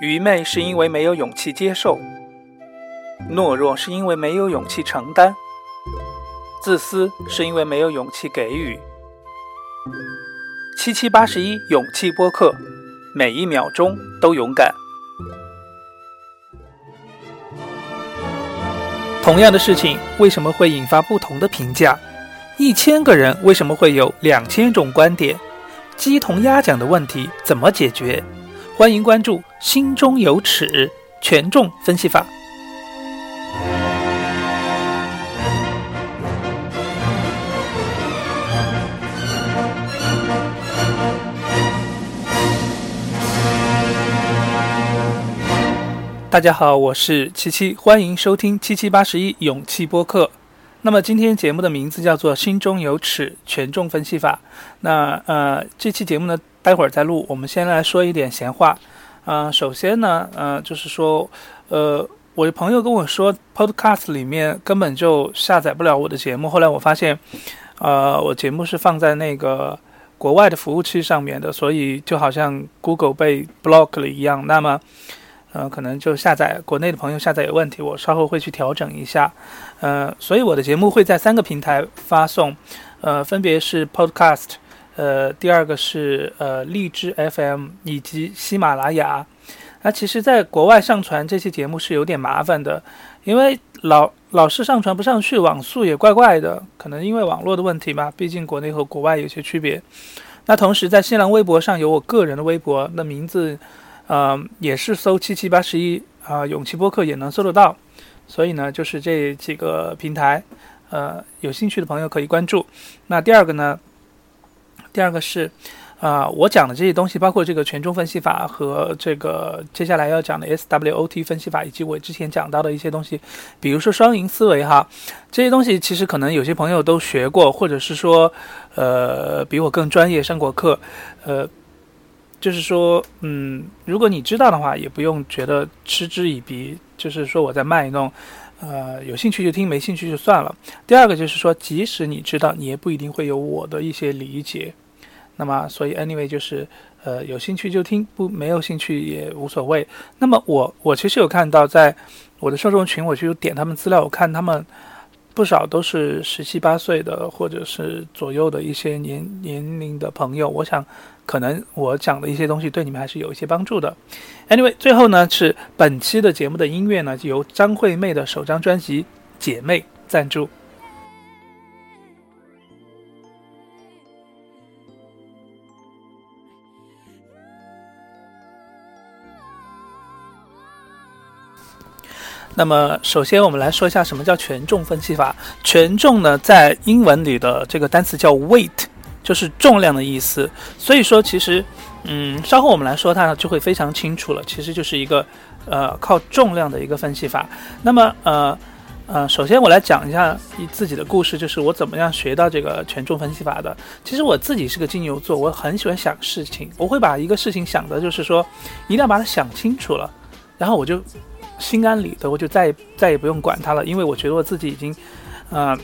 愚昧是因为没有勇气接受，懦弱是因为没有勇气承担，自私是因为没有勇气给予。七七八十一勇气播客，每一秒钟都勇敢。同样的事情为什么会引发不同的评价？一千个人为什么会有两千种观点？鸡同鸭讲的问题怎么解决？欢迎关注“心中有尺”权重分析法。大家好，我是七七，欢迎收听七七八十一勇气播客。那么今天节目的名字叫做“心中有尺，权重分析法”。那呃，这期节目呢，待会儿再录。我们先来说一点闲话。呃，首先呢，呃，就是说，呃，我的朋友跟我说，Podcast 里面根本就下载不了我的节目。后来我发现，呃，我节目是放在那个国外的服务器上面的，所以就好像 Google 被 block 了一样。那么。呃，可能就下载国内的朋友下载有问题，我稍后会去调整一下。呃，所以我的节目会在三个平台发送，呃，分别是 Podcast，呃，第二个是呃荔枝 FM 以及喜马拉雅。那其实，在国外上传这期节目是有点麻烦的，因为老老是上传不上去，网速也怪怪的，可能因为网络的问题吧，毕竟国内和国外有些区别。那同时在新浪微博上有我个人的微博，那名字。呃，也是搜七七八十一啊，勇气播客也能搜得到，所以呢，就是这几个平台，呃，有兴趣的朋友可以关注。那第二个呢，第二个是，啊，我讲的这些东西，包括这个权重分析法和这个接下来要讲的 SWOT 分析法，以及我之前讲到的一些东西，比如说双赢思维哈，这些东西其实可能有些朋友都学过，或者是说，呃，比我更专业上过课，呃。就是说，嗯，如果你知道的话，也不用觉得嗤之以鼻。就是说我在卖弄，呃，有兴趣就听，没兴趣就算了。第二个就是说，即使你知道，你也不一定会有我的一些理解。那么，所以 anyway 就是，呃，有兴趣就听，不没有兴趣也无所谓。那么我我其实有看到，在我的受众群，我去点他们资料，我看他们不少都是十七八岁的，或者是左右的一些年年龄的朋友。我想。可能我讲的一些东西对你们还是有一些帮助的。Anyway，最后呢是本期的节目的音乐呢，由张惠妹的首张专辑《姐妹》赞助。那么，首先我们来说一下什么叫权重分析法。权重呢，在英文里的这个单词叫 weight。就是重量的意思，所以说其实，嗯，稍后我们来说它就会非常清楚了。其实就是一个，呃，靠重量的一个分析法。那么，呃，呃，首先我来讲一下自己的故事，就是我怎么样学到这个权重分析法的。其实我自己是个金牛座，我很喜欢想事情，我会把一个事情想的，就是说一定要把它想清楚了，然后我就心安理得，我就再也再也不用管它了，因为我觉得我自己已经，呃。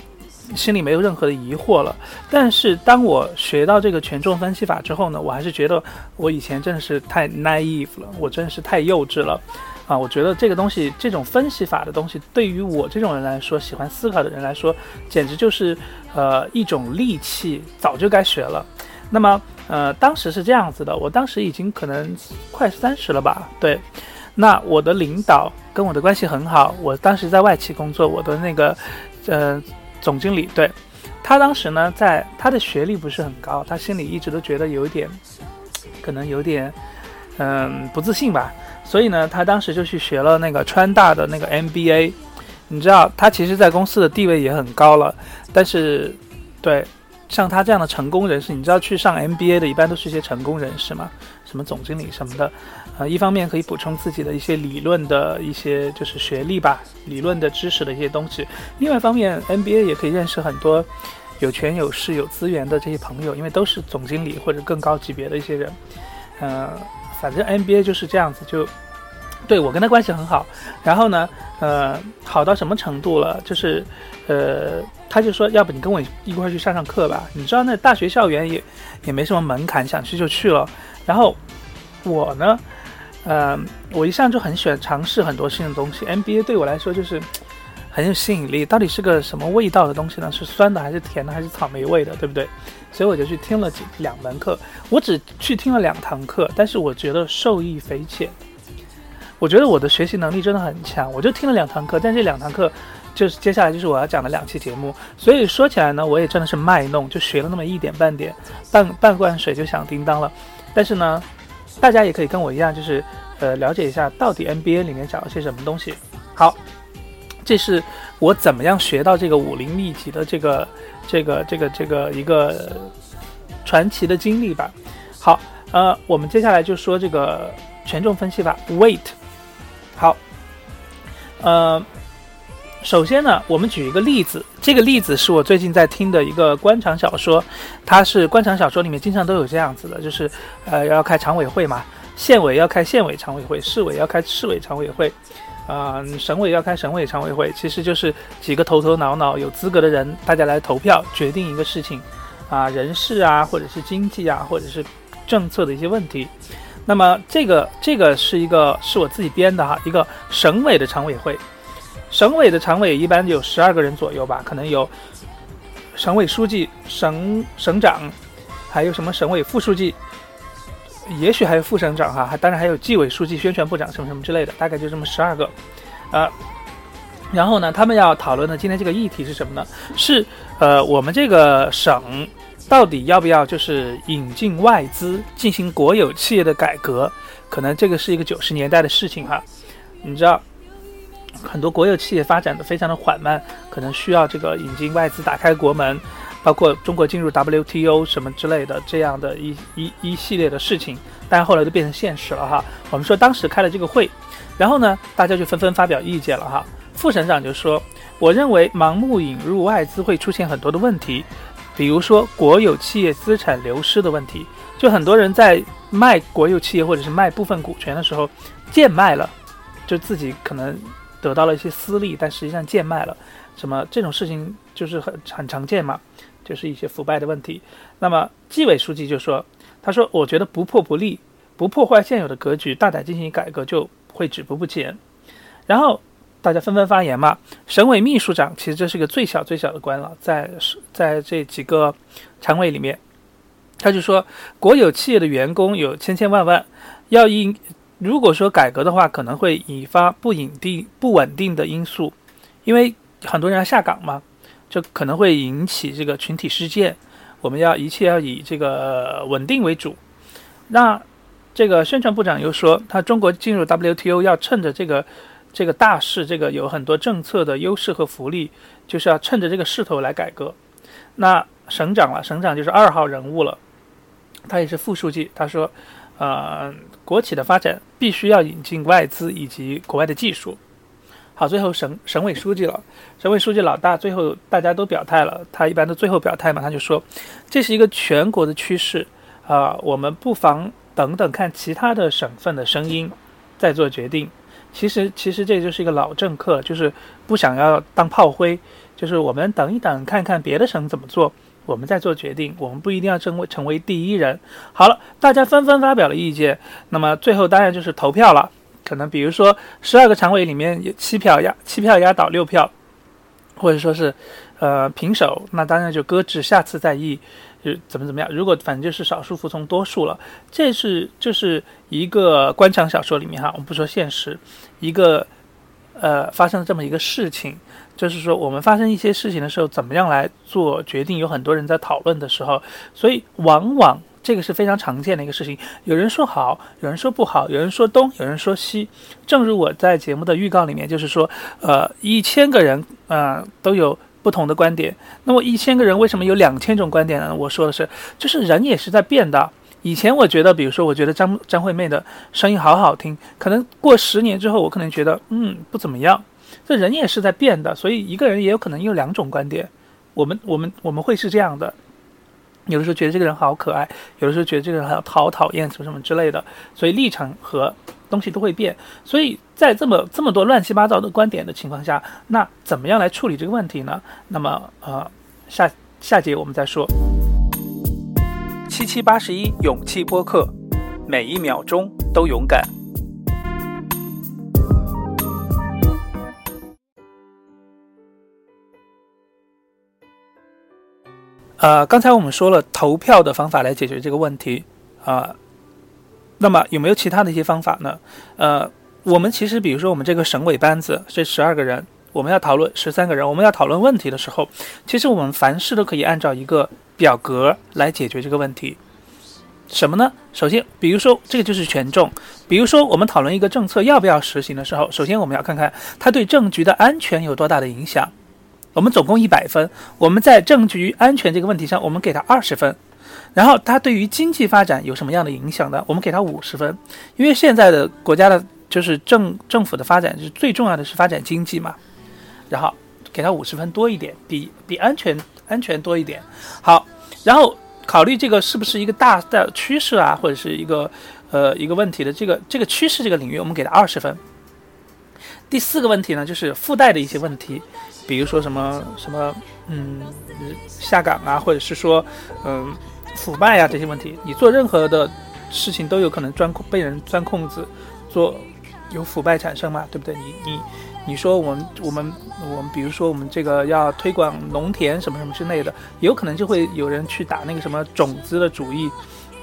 心里没有任何的疑惑了，但是当我学到这个权重分析法之后呢，我还是觉得我以前真的是太 naive 了，我真的是太幼稚了，啊，我觉得这个东西，这种分析法的东西，对于我这种人来说，喜欢思考的人来说，简直就是呃一种利器，早就该学了。那么呃，当时是这样子的，我当时已经可能快三十了吧，对，那我的领导跟我的关系很好，我当时在外企工作，我的那个呃。总经理对他当时呢，在他的学历不是很高，他心里一直都觉得有一点，可能有点，嗯，不自信吧。所以呢，他当时就去学了那个川大的那个 MBA。你知道，他其实在公司的地位也很高了，但是，对。像他这样的成功人士，你知道去上 MBA 的一般都是一些成功人士嘛？什么总经理什么的，呃，一方面可以补充自己的一些理论的一些就是学历吧，理论的知识的一些东西；另外一方面，NBA 也可以认识很多有权有势有资源的这些朋友，因为都是总经理或者更高级别的一些人。呃，反正 NBA 就是这样子，就对我跟他关系很好。然后呢，呃，好到什么程度了？就是，呃。他就说：“要不你跟我一块去上上课吧？你知道那大学校园也也没什么门槛，想去就去了。然后我呢，呃，我一向就很喜欢尝试很多新的东西，NBA 对我来说就是很有吸引力。到底是个什么味道的东西呢？是酸的还是甜的还是草莓味的，对不对？所以我就去听了几两门课，我只去听了两堂课，但是我觉得受益匪浅。我觉得我的学习能力真的很强，我就听了两堂课，但这两堂课就是接下来就是我要讲的两期节目。所以说起来呢，我也真的是卖弄，就学了那么一点半点，半半罐水就响叮当了。但是呢。大家也可以跟我一样，就是呃了解一下到底 NBA 里面讲了些什么东西。好，这是我怎么样学到这个武林秘籍的这个这个这个这个一个传奇的经历吧。好，呃，我们接下来就说这个权重分析吧，Weight。好，呃。首先呢，我们举一个例子，这个例子是我最近在听的一个官场小说，它是官场小说里面经常都有这样子的，就是呃要开常委会嘛，县委要开县委常委会，市委要开市委常委会，啊省委要开省委常委会，其实就是几个头头脑脑有资格的人，大家来投票决定一个事情，啊人事啊或者是经济啊或者是政策的一些问题，那么这个这个是一个是我自己编的哈，一个省委的常委会。省委的常委一般有十二个人左右吧，可能有省委书记、省省长，还有什么省委副书记，也许还有副省长哈，还当然还有纪委书记、宣传部长什么什么之类的，大概就这么十二个，啊，然后呢，他们要讨论的今天这个议题是什么呢？是呃，我们这个省到底要不要就是引进外资进行国有企业的改革？可能这个是一个九十年代的事情哈，你知道。很多国有企业发展的非常的缓慢，可能需要这个引进外资打开国门，包括中国进入 WTO 什么之类的这样的一一一系列的事情，但后来都变成现实了哈。我们说当时开了这个会，然后呢，大家就纷纷发表意见了哈。副省长就说：“我认为盲目引入外资会出现很多的问题，比如说国有企业资产流失的问题，就很多人在卖国有企业或者是卖部分股权的时候贱卖了，就自己可能。”得到了一些私利，但实际上贱卖了，什么这种事情就是很很常见嘛，就是一些腐败的问题。那么纪委书记就说：“他说我觉得不破不立，不破坏现有的格局，大胆进行改革就会止步不前。”然后大家纷纷发言嘛。省委秘书长其实这是个最小最小的官了，在在这几个常委里面，他就说国有企业的员工有千千万万，要应。如果说改革的话，可能会引发不稳定、不稳定的因素，因为很多人要下岗嘛，就可能会引起这个群体事件。我们要一切要以这个稳定为主。那这个宣传部长又说，他中国进入 WTO 要趁着这个这个大势，这个有很多政策的优势和福利，就是要趁着这个势头来改革。那省长了，省长就是二号人物了，他也是副书记，他说。呃，国企的发展必须要引进外资以及国外的技术。好，最后省省委书记了，省委书记老大，最后大家都表态了，他一般都最后表态嘛，他就说这是一个全国的趋势啊，我们不妨等等看其他的省份的声音再做决定。其实其实这就是一个老政客，就是不想要当炮灰，就是我们等一等，看看别的省怎么做。我们在做决定，我们不一定要成为成为第一人。好了，大家纷纷发表了意见，那么最后当然就是投票了。可能比如说十二个常委里面有七票压七票压倒六票，或者说是呃平手，那当然就搁置，下次再议，就怎么怎么样。如果反正就是少数服从多数了，这是就是一个官场小说里面哈，我们不说现实，一个呃发生了这么一个事情。就是说，我们发生一些事情的时候，怎么样来做决定？有很多人在讨论的时候，所以往往这个是非常常见的一个事情。有人说好，有人说不好，有人说东，有人说西。正如我在节目的预告里面，就是说，呃，一千个人，呃，都有不同的观点。那么一千个人为什么有两千种观点呢？我说的是，就是人也是在变的。以前我觉得，比如说，我觉得张张惠妹的声音好好听，可能过十年之后，我可能觉得，嗯，不怎么样。这人也是在变的，所以一个人也有可能有两种观点。我们我们我们会是这样的，有的时候觉得这个人好可爱，有的时候觉得这个人好讨讨厌，什么什么之类的。所以立场和东西都会变。所以在这么这么多乱七八糟的观点的情况下，那怎么样来处理这个问题呢？那么呃，下下节我们再说。七七八十一勇气播客，每一秒钟都勇敢。呃，刚才我们说了投票的方法来解决这个问题啊，那么有没有其他的一些方法呢？呃，我们其实比如说我们这个省委班子这十二个人，我们要讨论十三个人，我们要讨论问题的时候，其实我们凡事都可以按照一个表格来解决这个问题。什么呢？首先，比如说这个就是权重，比如说我们讨论一个政策要不要实行的时候，首先我们要看看它对政局的安全有多大的影响。我们总共一百分，我们在政局安全这个问题上，我们给他二十分。然后它对于经济发展有什么样的影响呢？我们给它五十分，因为现在的国家的就是政政府的发展是最重要的是发展经济嘛。然后给它五十分多一点，比比安全安全多一点。好，然后。考虑这个是不是一个大的趋势啊，或者是一个呃一个问题的这个这个趋势这个领域，我们给它二十分。第四个问题呢，就是附带的一些问题，比如说什么什么嗯下岗啊，或者是说嗯腐败啊这些问题，你做任何的事情都有可能钻被人钻空子，做有腐败产生嘛，对不对？你你。你说我们我们我们，比如说我们这个要推广农田什么什么之类的，有可能就会有人去打那个什么种子的主意，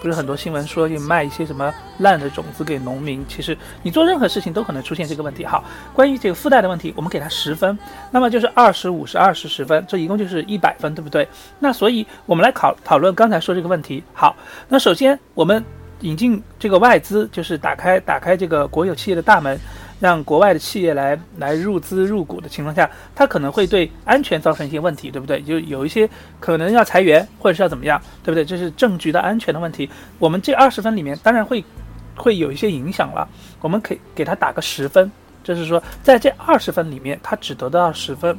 不是很多新闻说就卖一些什么烂的种子给农民。其实你做任何事情都可能出现这个问题。好，关于这个附带的问题，我们给它十分，那么就是二十五十二十十分，这一共就是一百分，对不对？那所以我们来考讨论刚才说这个问题。好，那首先我们引进这个外资，就是打开打开这个国有企业的大门。让国外的企业来来入资入股的情况下，它可能会对安全造成一些问题，对不对？就有一些可能要裁员，或者是要怎么样，对不对？这是政局的安全的问题。我们这二十分里面，当然会会有一些影响了。我们可以给他打个十分，就是说在这二十分里面，他只得到十分，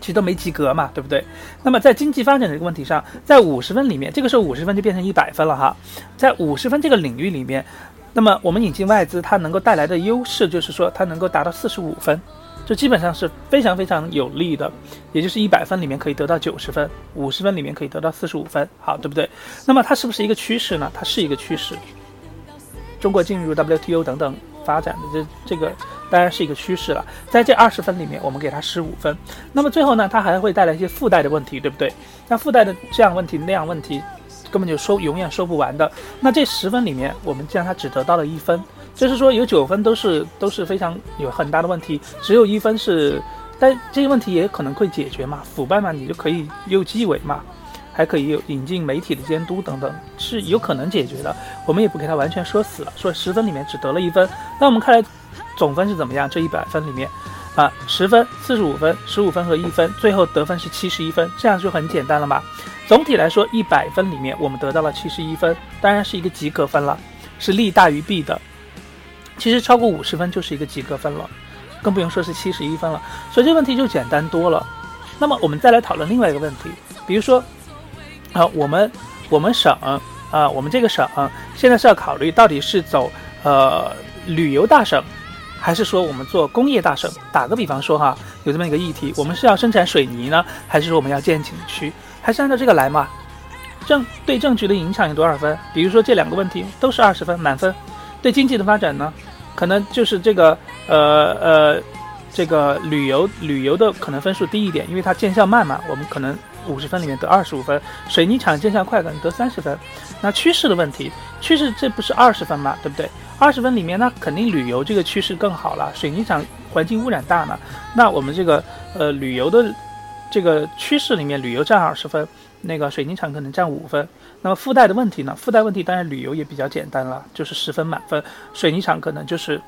其实都没及格嘛，对不对？那么在经济发展这个问题上，在五十分里面，这个时候五十分就变成一百分了哈。在五十分这个领域里面。那么我们引进外资，它能够带来的优势就是说，它能够达到四十五分，这基本上是非常非常有利的，也就是一百分里面可以得到九十分，五十分里面可以得到四十五分，好，对不对？那么它是不是一个趋势呢？它是一个趋势。中国进入 WTO 等等发展的这这个当然是一个趋势了，在这二十分里面，我们给它十五分。那么最后呢，它还会带来一些附带的问题，对不对？那附带的这样问题那样问题。根本就收永远收不完的。那这十分里面，我们既然他只得到了一分，就是说有九分都是都是非常有很大的问题，只有一分是，但这些问题也可能会解决嘛？腐败嘛，你就可以有纪委嘛，还可以有引进媒体的监督等等，是有可能解决的。我们也不给他完全说死了，说十分里面只得了一分。那我们看来总分是怎么样？这一百分里面啊，十分、四十五分、十五分和一分，最后得分是七十一分，这样就很简单了嘛？总体来说，一百分里面我们得到了七十一分，当然是一个及格分了，是利大于弊的。其实超过五十分就是一个及格分了，更不用说是七十一分了。所以这问题就简单多了。那么我们再来讨论另外一个问题，比如说，啊，我们我们省啊，我们这个省现在是要考虑到底是走呃旅游大省，还是说我们做工业大省？打个比方说哈，有这么一个议题，我们是要生产水泥呢，还是说我们要建景区？还是按照这个来嘛？政对政局的影响有多少分？比如说这两个问题都是二十分满分。对经济的发展呢，可能就是这个呃呃，这个旅游旅游的可能分数低一点，因为它见效慢嘛。我们可能五十分里面得二十五分。水泥厂见效快，可能得三十分。那趋势的问题，趋势这不是二十分嘛？对不对？二十分里面那肯定旅游这个趋势更好了。水泥厂环境污染大呢，那我们这个呃旅游的。这个趋势里面，旅游占二十分，那个水泥厂可能占五分。那么附带的问题呢？附带问题当然旅游也比较简单了，就是十分满分，水泥厂可能就是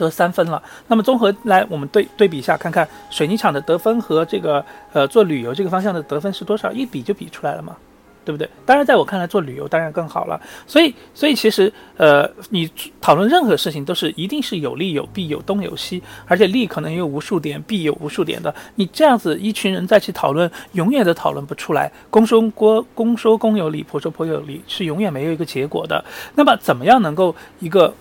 得三分了。那么综合来，我们对对比一下，看看水泥厂的得分和这个呃做旅游这个方向的得分是多少，一比就比出来了嘛。对不对？当然，在我看来，做旅游当然更好了。所以，所以其实，呃，你讨论任何事情都是一定是有利有弊，有东有西，而且利可能有无数点，弊有无数点的。你这样子一群人在去讨论，永远都讨论不出来。公说公公说公有理，婆说婆有理，是永远没有一个结果的。那么，怎么样能够一个？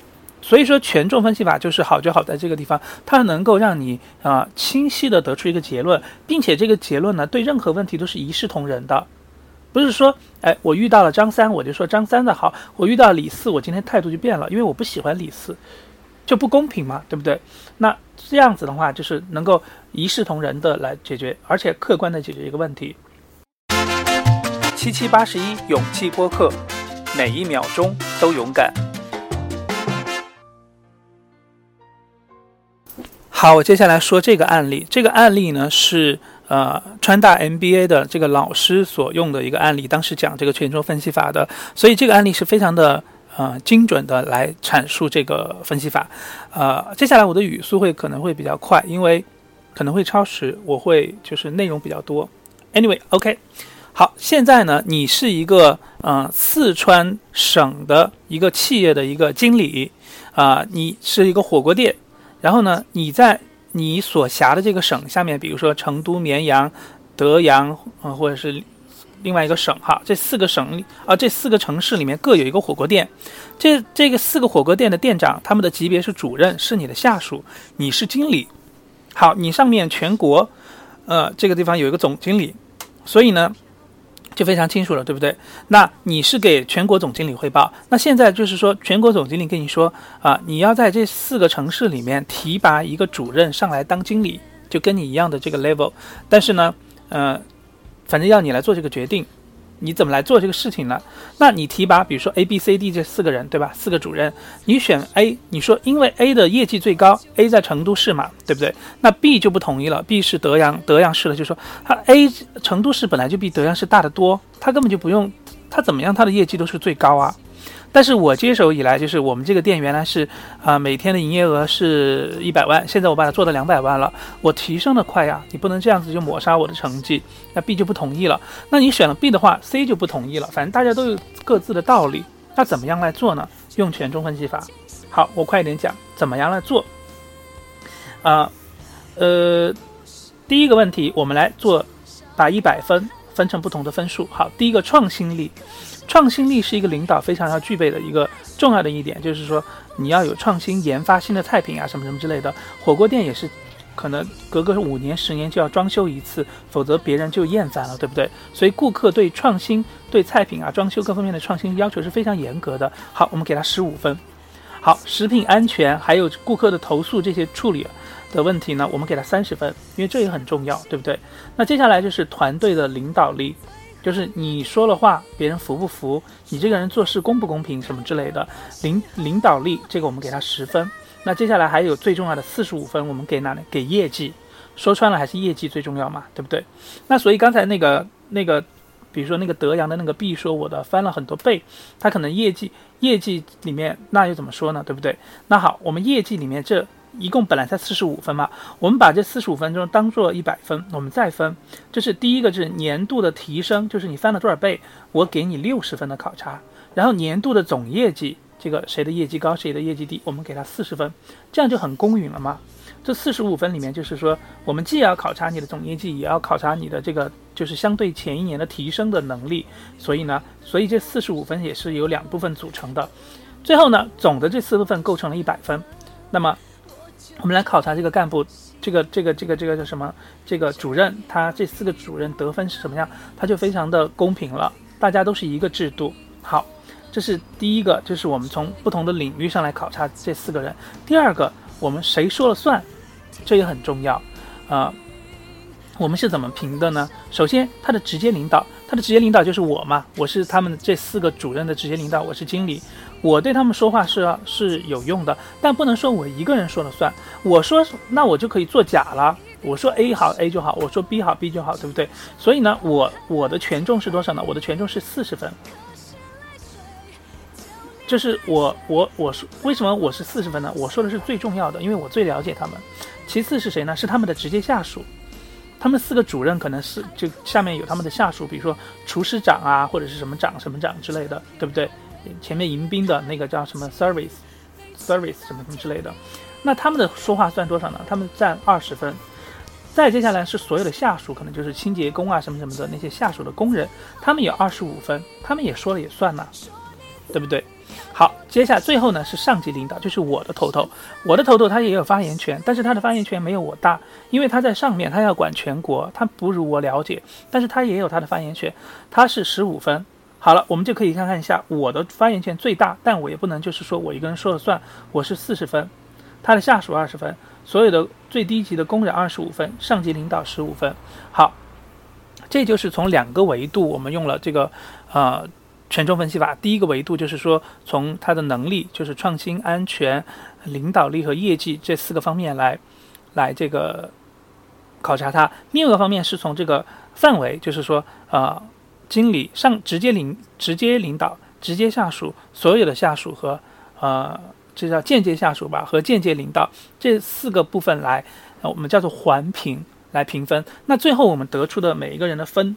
所以说，权重分析法就是好，就好在这个地方，它能够让你啊清晰的得出一个结论，并且这个结论呢，对任何问题都是一视同仁的。不是说，哎，我遇到了张三，我就说张三的好；我遇到李四，我今天态度就变了，因为我不喜欢李四，就不公平嘛，对不对？那这样子的话，就是能够一视同仁的来解决，而且客观的解决一个问题。七七八十一勇气播客，每一秒钟都勇敢。好，我接下来说这个案例。这个案例呢是呃川大 MBA 的这个老师所用的一个案例，当时讲这个权重分析法的，所以这个案例是非常的呃精准的来阐述这个分析法。呃，接下来我的语速会可能会比较快，因为可能会超时，我会就是内容比较多。Anyway，OK。好，现在呢，你是一个呃四川省的一个企业的一个经理，啊，你是一个火锅店，然后呢，你在你所辖的这个省下面，比如说成都、绵阳、德阳，啊，或者是另外一个省哈，这四个省里啊，这四个城市里面各有一个火锅店，这这个四个火锅店的店长，他们的级别是主任，是你的下属，你是经理。好，你上面全国，呃，这个地方有一个总经理，所以呢。就非常清楚了，对不对？那你是给全国总经理汇报。那现在就是说，全国总经理跟你说啊，你要在这四个城市里面提拔一个主任上来当经理，就跟你一样的这个 level。但是呢，呃，反正要你来做这个决定。你怎么来做这个事情呢？那你提拔，比如说 A、B、C、D 这四个人，对吧？四个主任，你选 A，你说因为 A 的业绩最高，A 在成都市嘛，对不对？那 B 就不同意了，B 是德阳德阳市的，就说他 A 成都市本来就比德阳市大得多，他根本就不用，他怎么样，他的业绩都是最高啊。但是我接手以来，就是我们这个店原来是啊，每天的营业额是一百万，现在我把它做到两百万了，我提升的快呀，你不能这样子就抹杀我的成绩。那 B 就不同意了，那你选了 B 的话，C 就不同意了。反正大家都有各自的道理，那怎么样来做呢？用权重分析法。好，我快一点讲，怎么样来做？啊，呃，第一个问题，我们来做，把一百分分成不同的分数。好，第一个创新力。创新力是一个领导非常要具备的一个重要的一点，就是说你要有创新研发新的菜品啊，什么什么之类的。火锅店也是，可能隔个五年十年就要装修一次，否则别人就厌烦了，对不对？所以顾客对创新、对菜品啊、装修各方面的创新要求是非常严格的。好，我们给他十五分。好，食品安全还有顾客的投诉这些处理的问题呢，我们给他三十分，因为这也很重要，对不对？那接下来就是团队的领导力。就是你说了话，别人服不服？你这个人做事公不公平，什么之类的，领领导力，这个我们给他十分。那接下来还有最重要的四十五分，我们给哪里？给业绩。说穿了还是业绩最重要嘛，对不对？那所以刚才那个那个，比如说那个德阳的那个 B 说我的翻了很多倍，他可能业绩业绩里面那又怎么说呢？对不对？那好，我们业绩里面这。一共本来才四十五分嘛，我们把这四十五分钟当做一百分，我们再分。这是第一个，是年度的提升，就是你翻了多少倍，我给你六十分的考察。然后年度的总业绩，这个谁的业绩高，谁的业绩低，我们给他四十分，这样就很公允了嘛。这四十五分里面，就是说我们既要考察你的总业绩，也要考察你的这个就是相对前一年的提升的能力。所以呢，所以这四十五分也是由两部分组成的。最后呢，总的这四部分构成了一百分。那么。我们来考察这个干部，这个这个这个这个叫什么？这个主任，他这四个主任得分是什么样？他就非常的公平了，大家都是一个制度。好，这是第一个，就是我们从不同的领域上来考察这四个人。第二个，我们谁说了算？这也很重要啊。我们是怎么评的呢？首先，他的直接领导，他的直接领导就是我嘛，我是他们这四个主任的直接领导，我是经理。我对他们说话是是有用的，但不能说我一个人说了算。我说那我就可以作假了。我说 A 好 A 就好，我说 B 好 B 就好，对不对？所以呢，我我的权重是多少呢？我的权重是四十分。就是我我我说为什么我是四十分呢？我说的是最重要的，因为我最了解他们。其次是谁呢？是他们的直接下属。他们四个主任可能是就下面有他们的下属，比如说厨师长啊，或者是什么长什么长之类的，对不对？前面迎宾的那个叫什么 service，service 什么什么之类的，那他们的说话算多少呢？他们占二十分。再接下来是所有的下属，可能就是清洁工啊什么什么的那些下属的工人，他们有二十五分，他们也说了也算呢，对不对？好，接下来最后呢是上级领导，就是我的头头，我的头头他也有发言权，但是他的发言权没有我大，因为他在上面，他要管全国，他不如我了解，但是他也有他的发言权，他是十五分。好了，我们就可以看看一下，我的发言权最大，但我也不能就是说我一个人说了算。我是四十分，他的下属二十分，所有的最低级的工人二十五分，上级领导十五分。好，这就是从两个维度，我们用了这个呃权重分析法。第一个维度就是说，从他的能力，就是创新、安全、领导力和业绩这四个方面来来这个考察他。另一个方面是从这个范围，就是说呃经理上直接领直接领导、直接下属所有的下属和呃这叫间接下属吧和间接领导这四个部分来，我们叫做环评。来评分，那最后我们得出的每一个人的分，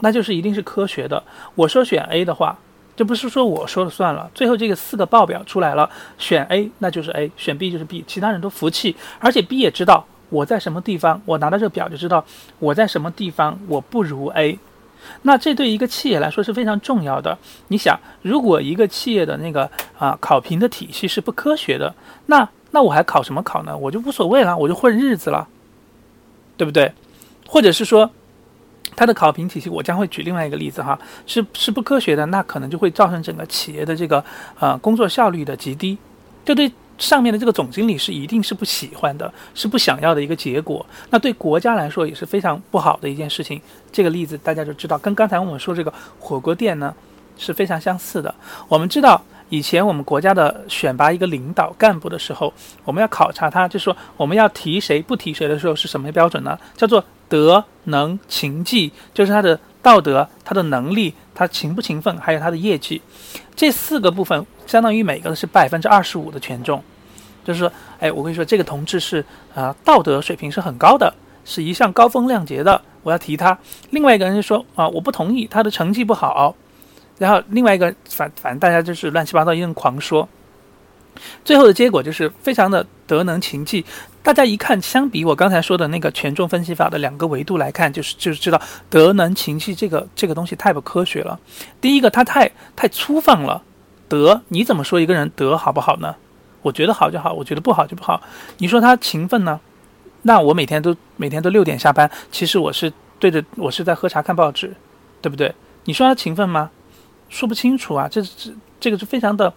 那就是一定是科学的。我说选 A 的话，这不是说我说了算了。最后这个四个报表出来了，选 A 那就是 A，选 B 就是 B，其他人都服气。而且 B 也知道我在什么地方，我拿到这个表就知道我在什么地方我不如 A。那这对一个企业来说是非常重要的。你想，如果一个企业的那个啊考评的体系是不科学的，那那我还考什么考呢？我就无所谓了，我就混日子了。对不对？或者是说，它的考评体系，我将会举另外一个例子哈，是是不科学的，那可能就会造成整个企业的这个呃工作效率的极低，这对上面的这个总经理是一定是不喜欢的，是不想要的一个结果。那对国家来说也是非常不好的一件事情。这个例子大家就知道，跟刚才我们说这个火锅店呢是非常相似的。我们知道。以前我们国家的选拔一个领导干部的时候，我们要考察他，就是说我们要提谁不提谁的时候是什么标准呢？叫做德能勤绩，就是他的道德、他的能力、他勤不勤奋，还有他的业绩，这四个部分相当于每个是百分之二十五的权重。就是说，哎，我跟你说，这个同志是啊，道德水平是很高的，是一向高风亮节的，我要提他。另外一个人就说啊，我不同意，他的成绩不好。然后另外一个反反正大家就是乱七八糟一顿狂说，最后的结果就是非常的德能勤绩。大家一看，相比我刚才说的那个权重分析法的两个维度来看，就是就是知道德能勤绩这个这个东西太不科学了。第一个，它太太粗放了。德，你怎么说一个人德好不好呢？我觉得好就好，我觉得不好就不好。你说他勤奋呢？那我每天都每天都六点下班，其实我是对着我是在喝茶看报纸，对不对？你说他勤奋吗？说不清楚啊，这这这个是非常的，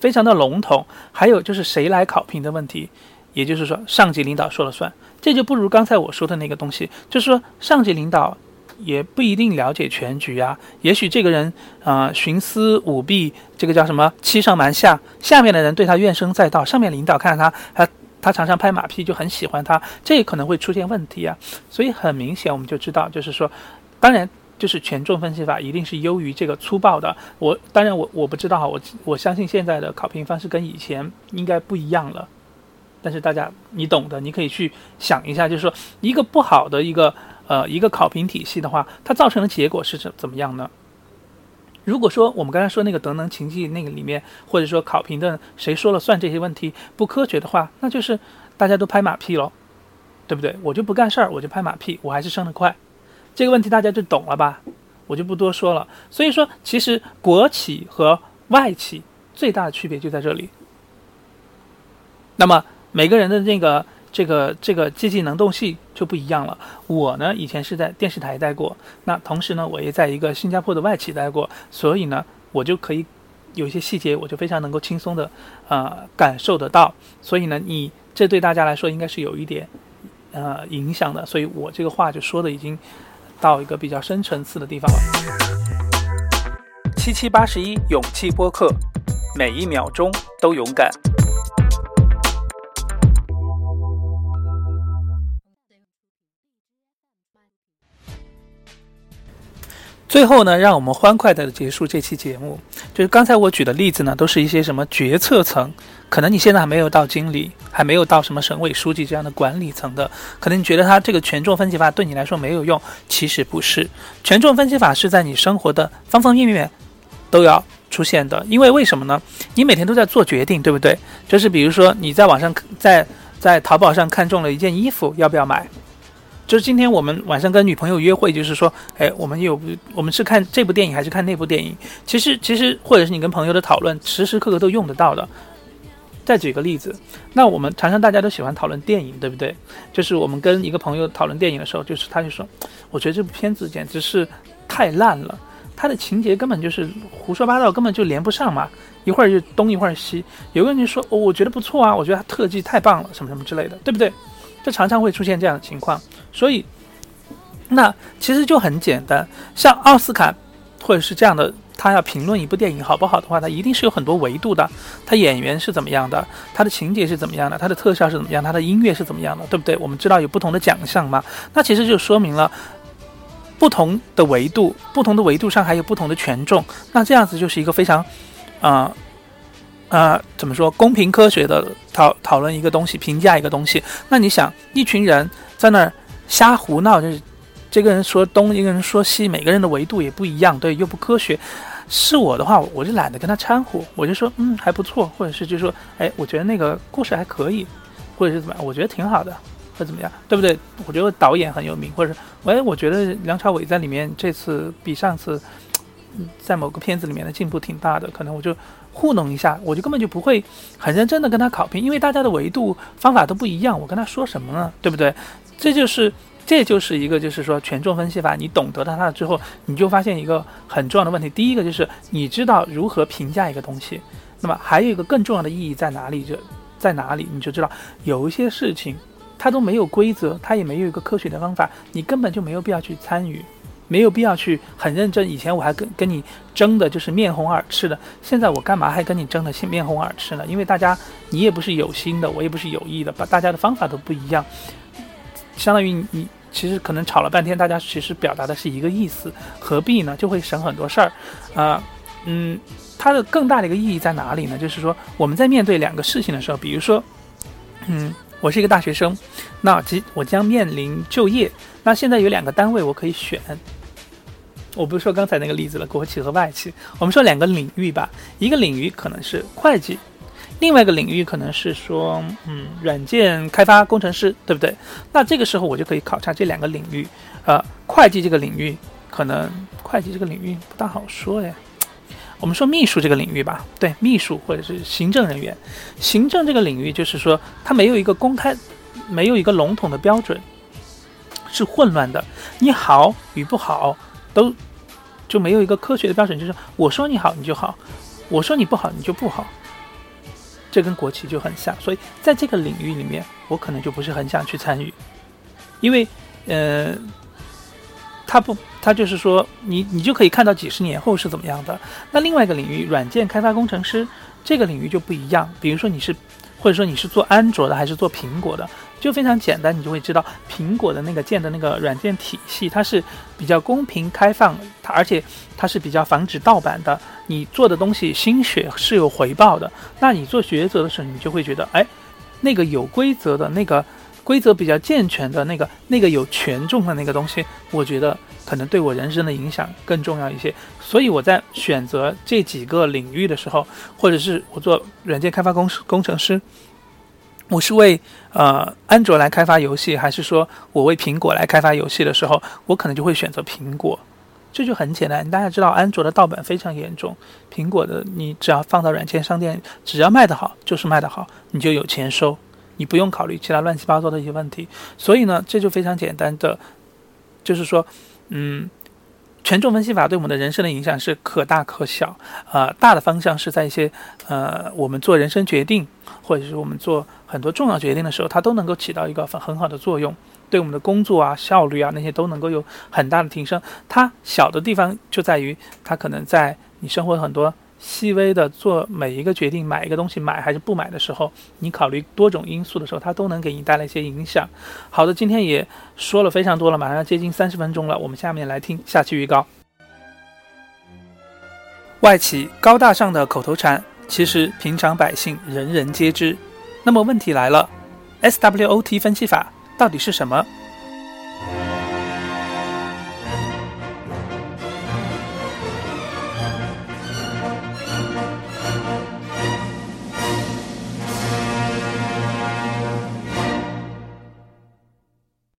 非常的笼统。还有就是谁来考评的问题，也就是说上级领导说了算，这就不如刚才我说的那个东西，就是说上级领导也不一定了解全局啊。也许这个人啊徇私舞弊，这个叫什么欺上瞒下，下面的人对他怨声载道，上面领导看他他他常常拍马屁，就很喜欢他，这也可能会出现问题啊。所以很明显我们就知道，就是说，当然。就是权重分析法一定是优于这个粗暴的。我当然我我不知道哈，我我相信现在的考评方式跟以前应该不一样了。但是大家你懂的，你可以去想一下，就是说一个不好的一个呃一个考评体系的话，它造成的结果是怎怎么样呢？如果说我们刚才说那个德能勤绩那个里面，或者说考评的谁说了算这些问题不科学的话，那就是大家都拍马屁喽，对不对？我就不干事儿，我就拍马屁，我还是升得快。这个问题大家就懂了吧？我就不多说了。所以说，其实国企和外企最大的区别就在这里。那么每个人的那个这个这个积极能动性就不一样了。我呢，以前是在电视台待过，那同时呢，我也在一个新加坡的外企待过，所以呢，我就可以有一些细节，我就非常能够轻松的呃感受得到。所以呢，你这对大家来说应该是有一点呃影响的。所以我这个话就说的已经。到一个比较深层次的地方了。七七八十一勇气播客，每一秒钟都勇敢。最后呢，让我们欢快的结束这期节目。就是刚才我举的例子呢，都是一些什么决策层，可能你现在还没有到经理，还没有到什么省委书记这样的管理层的，可能你觉得他这个权重分析法对你来说没有用，其实不是。权重分析法是在你生活的方方面面都要出现的，因为为什么呢？你每天都在做决定，对不对？就是比如说你在网上在在淘宝上看中了一件衣服，要不要买？就是今天我们晚上跟女朋友约会，就是说，哎，我们有我们是看这部电影还是看那部电影？其实其实或者是你跟朋友的讨论，时时刻刻都用得到的。再举个例子，那我们常常大家都喜欢讨论电影，对不对？就是我们跟一个朋友讨论电影的时候，就是他就说，我觉得这部片子简直是太烂了，它的情节根本就是胡说八道，根本就连不上嘛，一会儿就东一会儿西。有个人就说，哦，我觉得不错啊，我觉得他特技太棒了，什么什么之类的，对不对？这常常会出现这样的情况，所以那其实就很简单，像奥斯卡或者是这样的，他要评论一部电影好不好的话，他一定是有很多维度的。他演员是怎么样的，他的情节是怎么样的，他的特效是怎么样，他的音乐是怎么样的，对不对？我们知道有不同的奖项嘛，那其实就说明了不同的维度，不同的维度上还有不同的权重。那这样子就是一个非常，啊啊，怎么说？公平科学的讨讨论一个东西，评价一个东西。那你想，一群人在那儿瞎胡闹，就是。这个人说东，一个人说西，每个人的维度也不一样，对，又不科学。是我的话，我就懒得跟他掺和，我就说，嗯，还不错，或者是就说，哎，我觉得那个故事还可以，或者是怎么样，我觉得挺好的，或者怎么样，对不对？我觉得导演很有名，或者是，哎，我觉得梁朝伟在里面这次比上次在某个片子里面的进步挺大的，可能我就糊弄一下，我就根本就不会很认真的跟他考评，因为大家的维度方法都不一样，我跟他说什么呢？对不对？这就是。这就是一个，就是说权重分析法。你懂得了它之后，你就发现一个很重要的问题。第一个就是你知道如何评价一个东西。那么还有一个更重要的意义在哪里？就在哪里，你就知道有一些事情它都没有规则，它也没有一个科学的方法，你根本就没有必要去参与，没有必要去很认真。以前我还跟跟你争的就是面红耳赤的，现在我干嘛还跟你争的面红耳赤呢？因为大家你也不是有心的，我也不是有意的，把大家的方法都不一样，相当于你。其实可能吵了半天，大家其实表达的是一个意思，何必呢？就会省很多事儿，啊，嗯，它的更大的一个意义在哪里呢？就是说我们在面对两个事情的时候，比如说，嗯，我是一个大学生，那即我将面临就业，那现在有两个单位我可以选，我不是说刚才那个例子了，国企和外企，我们说两个领域吧，一个领域可能是会计。另外一个领域可能是说，嗯，软件开发工程师，对不对？那这个时候我就可以考察这两个领域。呃，会计这个领域，可能会计这个领域不大好说呀。我们说秘书这个领域吧，对，秘书或者是行政人员，行政这个领域就是说它没有一个公开，没有一个笼统的标准，是混乱的。你好与不好都就没有一个科学的标准，就是我说你好你就好，我说你不好你就不好。这跟国企就很像，所以在这个领域里面，我可能就不是很想去参与，因为，呃，他不，他就是说，你你就可以看到几十年后是怎么样的。那另外一个领域，软件开发工程师这个领域就不一样，比如说你是，或者说你是做安卓的还是做苹果的。就非常简单，你就会知道苹果的那个建的那个软件体系，它是比较公平开放，它而且它是比较防止盗版的。你做的东西心血是有回报的，那你做抉择的时候，你就会觉得，哎，那个有规则的那个规则比较健全的那个那个有权重的那个东西，我觉得可能对我人生的影响更重要一些。所以我在选择这几个领域的时候，或者是我做软件开发工工程师。我是为呃安卓来开发游戏，还是说我为苹果来开发游戏的时候，我可能就会选择苹果。这就很简单，大家知道安卓的盗版非常严重，苹果的你只要放到软件商店，只要卖得好就是卖得好，你就有钱收，你不用考虑其他乱七八糟的一些问题。所以呢，这就非常简单的，就是说，嗯。权重分析法对我们的人生的影响是可大可小，呃，大的方向是在一些呃，我们做人生决定，或者是我们做很多重要决定的时候，它都能够起到一个很很好的作用，对我们的工作啊、效率啊那些都能够有很大的提升。它小的地方就在于，它可能在你生活很多。细微的做每一个决定，买一个东西买还是不买的时候，你考虑多种因素的时候，它都能给你带来一些影响。好的，今天也说了非常多了，马上要接近三十分钟了，我们下面来听下期预告。外企高大上的口头禅，其实平常百姓人人皆知。那么问题来了，SWOT 分析法到底是什么？